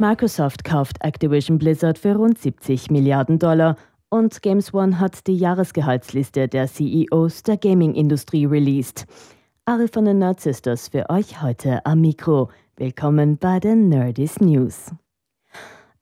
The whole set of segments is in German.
Microsoft kauft Activision Blizzard für rund 70 Milliarden Dollar und Games One hat die Jahresgehaltsliste der CEOs der Gaming-Industrie released. Ari von den Nerd Sisters für euch heute am Mikro. Willkommen bei den Nerdist News.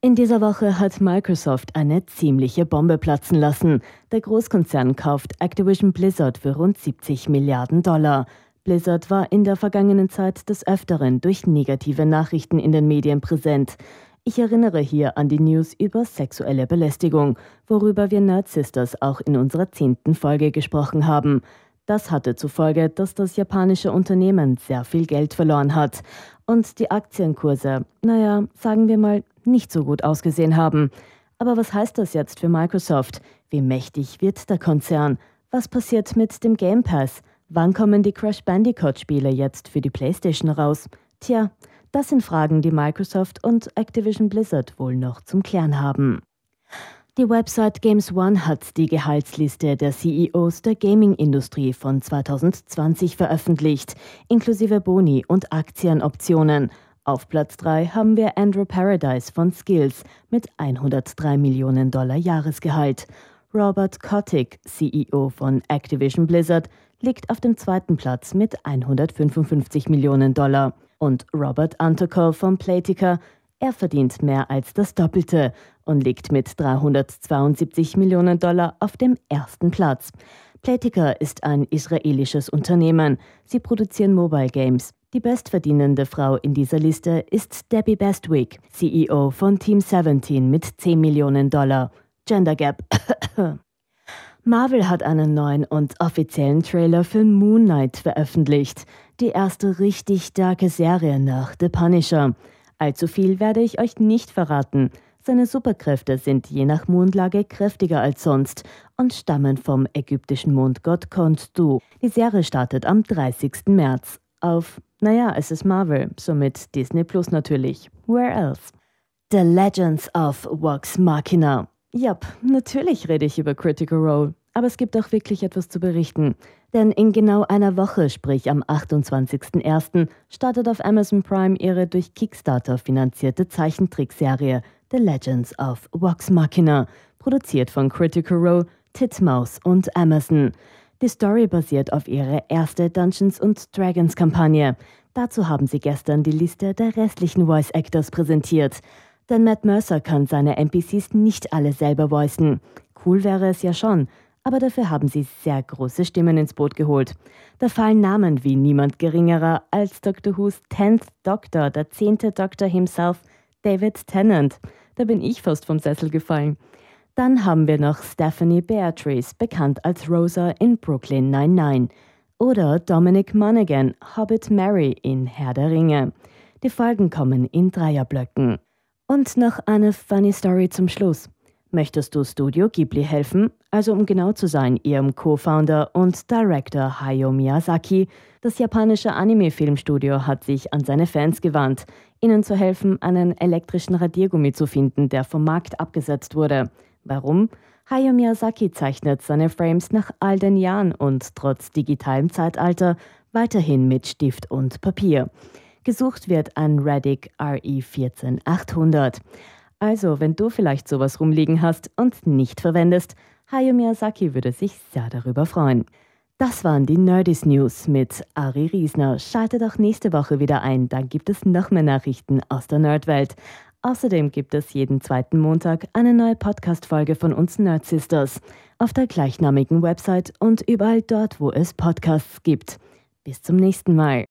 In dieser Woche hat Microsoft eine ziemliche Bombe platzen lassen. Der Großkonzern kauft Activision Blizzard für rund 70 Milliarden Dollar. Blizzard war in der vergangenen Zeit des Öfteren durch negative Nachrichten in den Medien präsent. Ich erinnere hier an die News über sexuelle Belästigung, worüber wir Nerd Sisters auch in unserer zehnten Folge gesprochen haben. Das hatte zur Folge, dass das japanische Unternehmen sehr viel Geld verloren hat und die Aktienkurse, naja, sagen wir mal, nicht so gut ausgesehen haben. Aber was heißt das jetzt für Microsoft? Wie mächtig wird der Konzern? Was passiert mit dem Game Pass? Wann kommen die Crash Bandicoot-Spiele jetzt für die PlayStation raus? Tja, das sind Fragen, die Microsoft und Activision Blizzard wohl noch zum Klären haben. Die Website Games One hat die Gehaltsliste der CEOs der Gaming-Industrie von 2020 veröffentlicht, inklusive Boni und Aktienoptionen. Auf Platz 3 haben wir Andrew Paradise von Skills mit 103 Millionen Dollar Jahresgehalt. Robert Kotick, CEO von Activision Blizzard, liegt auf dem zweiten Platz mit 155 Millionen Dollar. Und Robert Antokow von Playtika, er verdient mehr als das Doppelte und liegt mit 372 Millionen Dollar auf dem ersten Platz. Playtika ist ein israelisches Unternehmen. Sie produzieren Mobile Games. Die bestverdienende Frau in dieser Liste ist Debbie Bestwick, CEO von Team 17 mit 10 Millionen Dollar. Gender Gap. Marvel hat einen neuen und offiziellen Trailer für Moon Knight veröffentlicht. Die erste richtig starke Serie nach The Punisher. Allzu viel werde ich euch nicht verraten. Seine Superkräfte sind je nach Mondlage kräftiger als sonst und stammen vom ägyptischen Mondgott Khonsu. Die Serie startet am 30. März auf, naja, es ist Marvel, somit Disney Plus natürlich. Where else? The Legends of Vox Machina. Jap, natürlich rede ich über Critical Role. Aber es gibt auch wirklich etwas zu berichten. Denn in genau einer Woche, sprich am 28.01., startet auf Amazon Prime ihre durch Kickstarter finanzierte Zeichentrickserie The Legends of Vox Machina, produziert von Critical Role, Titmouse und Amazon. Die Story basiert auf ihrer ersten Dungeons Dragons Kampagne. Dazu haben sie gestern die Liste der restlichen Voice Actors präsentiert. Denn Matt Mercer kann seine NPCs nicht alle selber voicen. Cool wäre es ja schon, aber dafür haben sie sehr große Stimmen ins Boot geholt. Da fallen Namen wie niemand geringerer als Dr. Who's 10th Doctor, der zehnte Doktor himself, David Tennant. Da bin ich fast vom Sessel gefallen. Dann haben wir noch Stephanie Beatrice, bekannt als Rosa in Brooklyn 99. Oder Dominic Monaghan, Hobbit Mary in Herr der Ringe. Die Folgen kommen in Dreierblöcken. Und noch eine funny Story zum Schluss. Möchtest du Studio Ghibli helfen? Also um genau zu sein, ihrem Co-Founder und Director Hayao Miyazaki. Das japanische Anime-Filmstudio hat sich an seine Fans gewandt, ihnen zu helfen, einen elektrischen Radiergummi zu finden, der vom Markt abgesetzt wurde. Warum? Hayao Miyazaki zeichnet seine Frames nach all den Jahren und trotz digitalem Zeitalter weiterhin mit Stift und Papier. Gesucht wird ein Radic RE 14800. Also, wenn du vielleicht sowas rumliegen hast und nicht verwendest, Hayao Miyazaki würde sich sehr darüber freuen. Das waren die Nerdist News mit Ari Riesner. Schaltet auch nächste Woche wieder ein, dann gibt es noch mehr Nachrichten aus der Nerdwelt. Außerdem gibt es jeden zweiten Montag eine neue Podcast-Folge von uns Nerd Sisters auf der gleichnamigen Website und überall dort, wo es Podcasts gibt. Bis zum nächsten Mal.